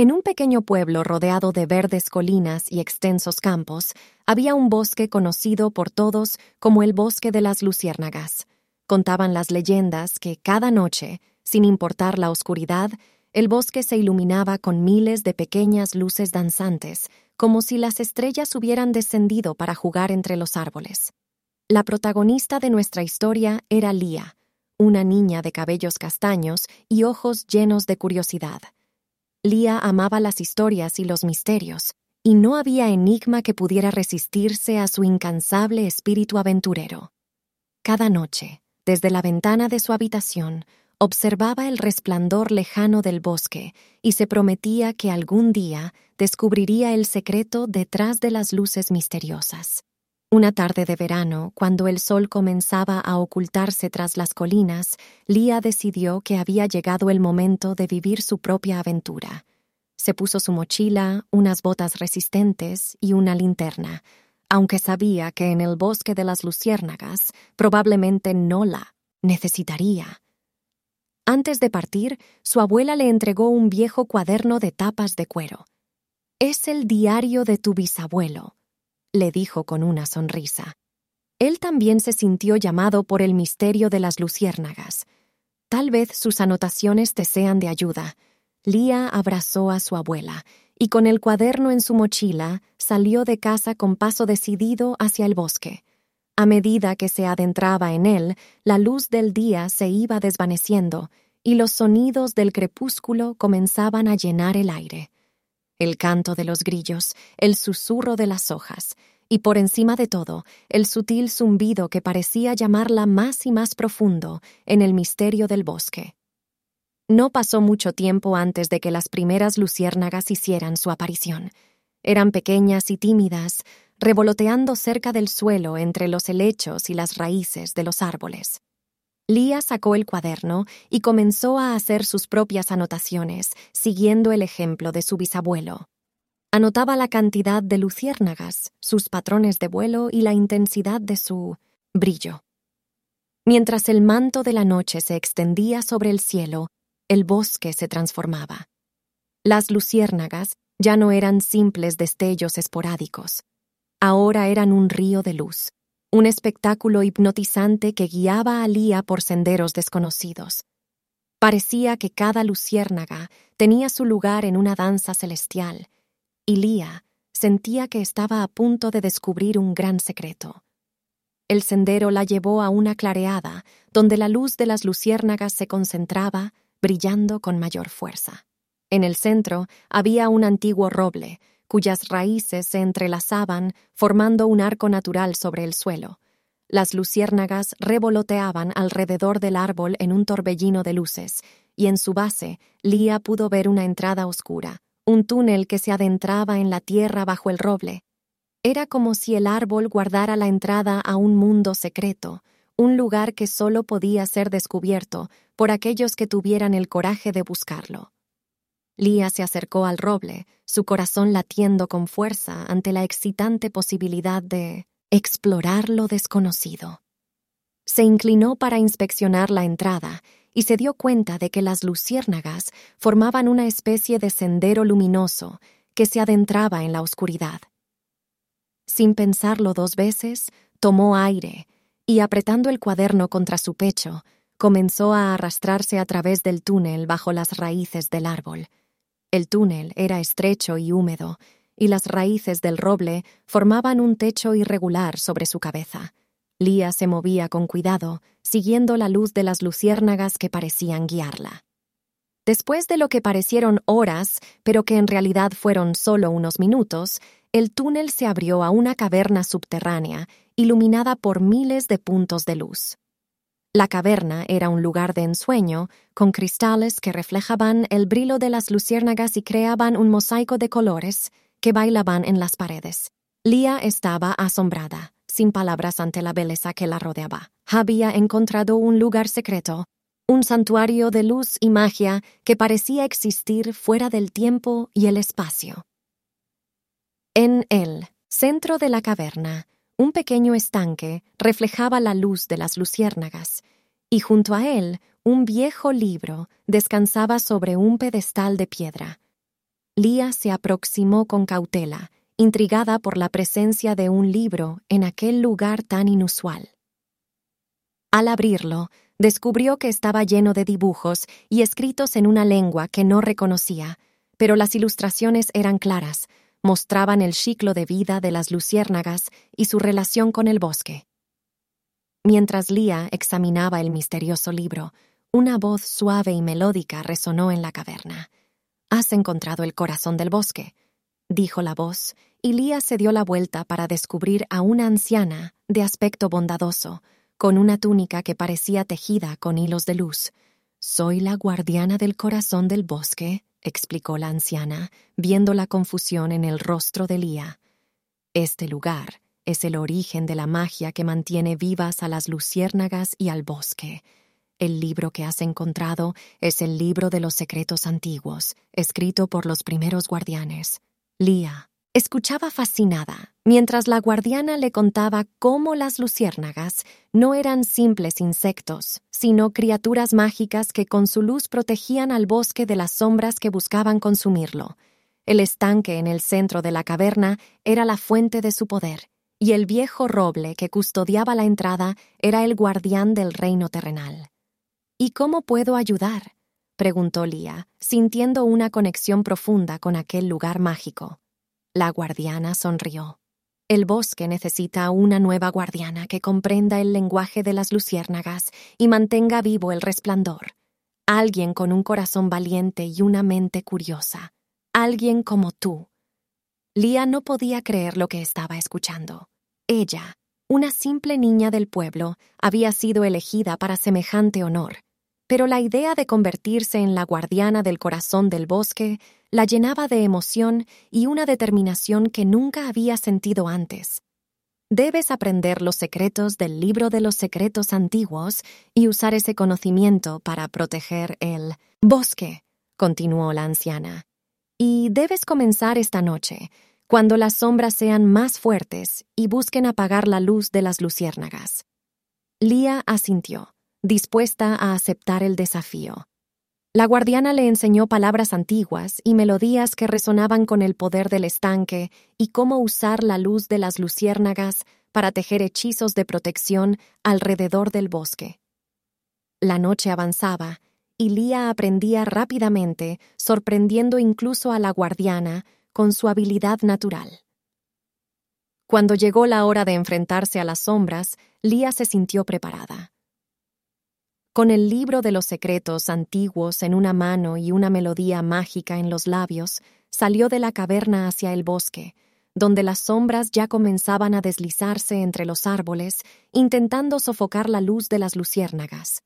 En un pequeño pueblo rodeado de verdes colinas y extensos campos, había un bosque conocido por todos como el bosque de las luciérnagas. Contaban las leyendas que cada noche, sin importar la oscuridad, el bosque se iluminaba con miles de pequeñas luces danzantes, como si las estrellas hubieran descendido para jugar entre los árboles. La protagonista de nuestra historia era Lía, una niña de cabellos castaños y ojos llenos de curiosidad. Lía amaba las historias y los misterios, y no había enigma que pudiera resistirse a su incansable espíritu aventurero. Cada noche, desde la ventana de su habitación, observaba el resplandor lejano del bosque y se prometía que algún día descubriría el secreto detrás de las luces misteriosas. Una tarde de verano, cuando el sol comenzaba a ocultarse tras las colinas, Lía decidió que había llegado el momento de vivir su propia aventura. Se puso su mochila, unas botas resistentes y una linterna, aunque sabía que en el bosque de las luciérnagas probablemente no la necesitaría. Antes de partir, su abuela le entregó un viejo cuaderno de tapas de cuero. Es el diario de tu bisabuelo, le dijo con una sonrisa. Él también se sintió llamado por el misterio de las luciérnagas. Tal vez sus anotaciones te sean de ayuda. Lía abrazó a su abuela y con el cuaderno en su mochila salió de casa con paso decidido hacia el bosque. A medida que se adentraba en él, la luz del día se iba desvaneciendo y los sonidos del crepúsculo comenzaban a llenar el aire el canto de los grillos, el susurro de las hojas, y por encima de todo, el sutil zumbido que parecía llamarla más y más profundo en el misterio del bosque. No pasó mucho tiempo antes de que las primeras luciérnagas hicieran su aparición. Eran pequeñas y tímidas, revoloteando cerca del suelo entre los helechos y las raíces de los árboles. Lía sacó el cuaderno y comenzó a hacer sus propias anotaciones, siguiendo el ejemplo de su bisabuelo. Anotaba la cantidad de luciérnagas, sus patrones de vuelo y la intensidad de su brillo. Mientras el manto de la noche se extendía sobre el cielo, el bosque se transformaba. Las luciérnagas ya no eran simples destellos esporádicos, ahora eran un río de luz un espectáculo hipnotizante que guiaba a Lía por senderos desconocidos. Parecía que cada luciérnaga tenía su lugar en una danza celestial, y Lía sentía que estaba a punto de descubrir un gran secreto. El sendero la llevó a una clareada, donde la luz de las luciérnagas se concentraba, brillando con mayor fuerza. En el centro había un antiguo roble, cuyas raíces se entrelazaban formando un arco natural sobre el suelo. Las luciérnagas revoloteaban alrededor del árbol en un torbellino de luces, y en su base Lía pudo ver una entrada oscura, un túnel que se adentraba en la tierra bajo el roble. Era como si el árbol guardara la entrada a un mundo secreto, un lugar que solo podía ser descubierto por aquellos que tuvieran el coraje de buscarlo. Lía se acercó al roble, su corazón latiendo con fuerza ante la excitante posibilidad de explorar lo desconocido. Se inclinó para inspeccionar la entrada y se dio cuenta de que las luciérnagas formaban una especie de sendero luminoso que se adentraba en la oscuridad. Sin pensarlo dos veces, tomó aire y, apretando el cuaderno contra su pecho, comenzó a arrastrarse a través del túnel bajo las raíces del árbol. El túnel era estrecho y húmedo, y las raíces del roble formaban un techo irregular sobre su cabeza. Lía se movía con cuidado, siguiendo la luz de las luciérnagas que parecían guiarla. Después de lo que parecieron horas, pero que en realidad fueron solo unos minutos, el túnel se abrió a una caverna subterránea, iluminada por miles de puntos de luz. La caverna era un lugar de ensueño, con cristales que reflejaban el brillo de las luciérnagas y creaban un mosaico de colores que bailaban en las paredes. Lía estaba asombrada, sin palabras ante la belleza que la rodeaba. Había encontrado un lugar secreto, un santuario de luz y magia que parecía existir fuera del tiempo y el espacio. En el centro de la caverna, un pequeño estanque reflejaba la luz de las luciérnagas, y junto a él un viejo libro descansaba sobre un pedestal de piedra. Lía se aproximó con cautela, intrigada por la presencia de un libro en aquel lugar tan inusual. Al abrirlo, descubrió que estaba lleno de dibujos y escritos en una lengua que no reconocía, pero las ilustraciones eran claras, mostraban el ciclo de vida de las luciérnagas y su relación con el bosque. Mientras Lía examinaba el misterioso libro, una voz suave y melódica resonó en la caverna. Has encontrado el corazón del bosque, dijo la voz, y Lía se dio la vuelta para descubrir a una anciana de aspecto bondadoso, con una túnica que parecía tejida con hilos de luz. Soy la guardiana del corazón del bosque, explicó la anciana, viendo la confusión en el rostro de Lía. Este lugar es el origen de la magia que mantiene vivas a las luciérnagas y al bosque. El libro que has encontrado es el libro de los secretos antiguos, escrito por los primeros guardianes. Lía escuchaba fascinada, mientras la guardiana le contaba cómo las luciérnagas no eran simples insectos, sino criaturas mágicas que con su luz protegían al bosque de las sombras que buscaban consumirlo. El estanque en el centro de la caverna era la fuente de su poder, y el viejo roble que custodiaba la entrada era el guardián del reino terrenal. ¿Y cómo puedo ayudar? preguntó Lía, sintiendo una conexión profunda con aquel lugar mágico. La guardiana sonrió. El bosque necesita una nueva guardiana que comprenda el lenguaje de las luciérnagas y mantenga vivo el resplandor. Alguien con un corazón valiente y una mente curiosa. Alguien como tú. Lía no podía creer lo que estaba escuchando. Ella, una simple niña del pueblo, había sido elegida para semejante honor pero la idea de convertirse en la guardiana del corazón del bosque la llenaba de emoción y una determinación que nunca había sentido antes. Debes aprender los secretos del libro de los secretos antiguos y usar ese conocimiento para proteger el bosque, continuó la anciana. Y debes comenzar esta noche, cuando las sombras sean más fuertes y busquen apagar la luz de las luciérnagas. Lía asintió dispuesta a aceptar el desafío. La guardiana le enseñó palabras antiguas y melodías que resonaban con el poder del estanque y cómo usar la luz de las luciérnagas para tejer hechizos de protección alrededor del bosque. La noche avanzaba y Lía aprendía rápidamente, sorprendiendo incluso a la guardiana con su habilidad natural. Cuando llegó la hora de enfrentarse a las sombras, Lía se sintió preparada. Con el libro de los secretos antiguos en una mano y una melodía mágica en los labios, salió de la caverna hacia el bosque, donde las sombras ya comenzaban a deslizarse entre los árboles, intentando sofocar la luz de las luciérnagas.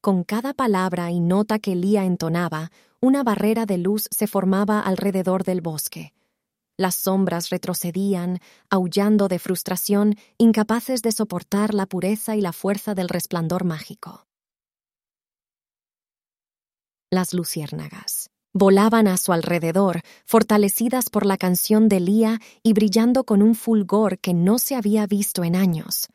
Con cada palabra y nota que Lía entonaba, una barrera de luz se formaba alrededor del bosque. Las sombras retrocedían, aullando de frustración, incapaces de soportar la pureza y la fuerza del resplandor mágico las luciérnagas. Volaban a su alrededor, fortalecidas por la canción de Lía y brillando con un fulgor que no se había visto en años.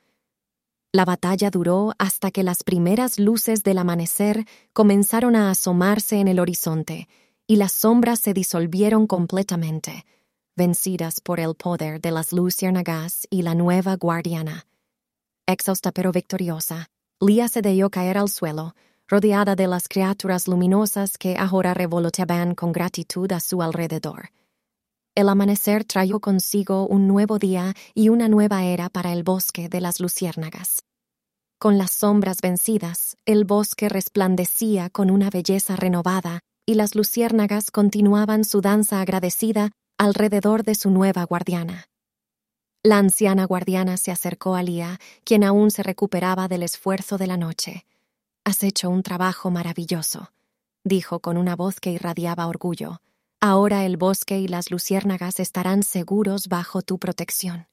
La batalla duró hasta que las primeras luces del amanecer comenzaron a asomarse en el horizonte y las sombras se disolvieron completamente, vencidas por el poder de las luciérnagas y la nueva guardiana. Exhausta pero victoriosa, Lía se dejó caer al suelo, rodeada de las criaturas luminosas que ahora revoloteaban con gratitud a su alrededor. El amanecer trajo consigo un nuevo día y una nueva era para el bosque de las luciérnagas. Con las sombras vencidas, el bosque resplandecía con una belleza renovada y las luciérnagas continuaban su danza agradecida alrededor de su nueva guardiana. La anciana guardiana se acercó a Lía, quien aún se recuperaba del esfuerzo de la noche. Has hecho un trabajo maravilloso, dijo con una voz que irradiaba orgullo. Ahora el bosque y las luciérnagas estarán seguros bajo tu protección.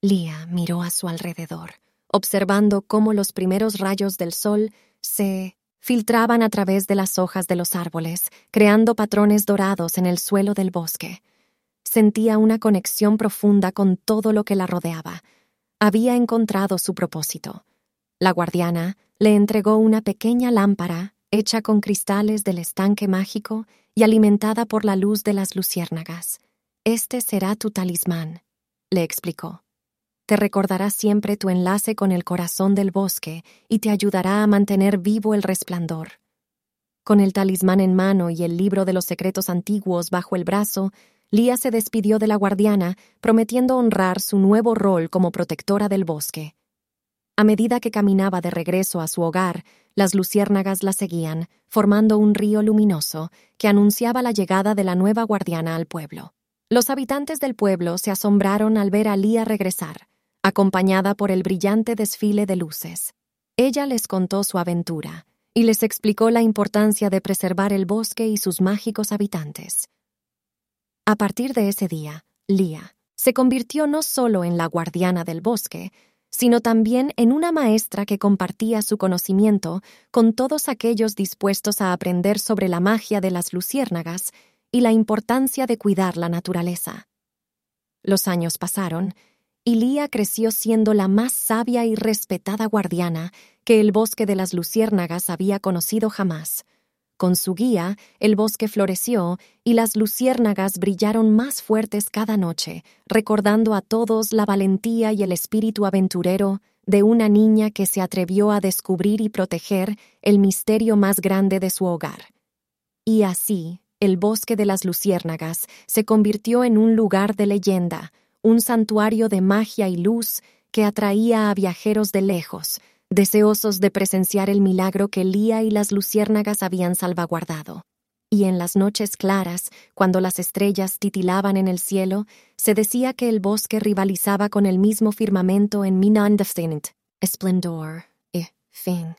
Lía miró a su alrededor, observando cómo los primeros rayos del sol se filtraban a través de las hojas de los árboles, creando patrones dorados en el suelo del bosque. Sentía una conexión profunda con todo lo que la rodeaba. Había encontrado su propósito. La guardiana le entregó una pequeña lámpara hecha con cristales del estanque mágico y alimentada por la luz de las luciérnagas. Este será tu talismán, le explicó. Te recordará siempre tu enlace con el corazón del bosque y te ayudará a mantener vivo el resplandor. Con el talismán en mano y el libro de los secretos antiguos bajo el brazo, Lía se despidió de la guardiana, prometiendo honrar su nuevo rol como protectora del bosque. A medida que caminaba de regreso a su hogar, las luciérnagas la seguían, formando un río luminoso que anunciaba la llegada de la nueva guardiana al pueblo. Los habitantes del pueblo se asombraron al ver a Lía regresar, acompañada por el brillante desfile de luces. Ella les contó su aventura y les explicó la importancia de preservar el bosque y sus mágicos habitantes. A partir de ese día, Lía se convirtió no solo en la guardiana del bosque, sino también en una maestra que compartía su conocimiento con todos aquellos dispuestos a aprender sobre la magia de las luciérnagas y la importancia de cuidar la naturaleza. Los años pasaron, y Lía creció siendo la más sabia y respetada guardiana que el bosque de las luciérnagas había conocido jamás. Con su guía, el bosque floreció y las luciérnagas brillaron más fuertes cada noche, recordando a todos la valentía y el espíritu aventurero de una niña que se atrevió a descubrir y proteger el misterio más grande de su hogar. Y así, el bosque de las luciérnagas se convirtió en un lugar de leyenda, un santuario de magia y luz que atraía a viajeros de lejos, deseosos de presenciar el milagro que Lía y las luciérnagas habían salvaguardado. Y en las noches claras, cuando las estrellas titilaban en el cielo, se decía que el bosque rivalizaba con el mismo firmamento en Minandefint, esplendor y fin.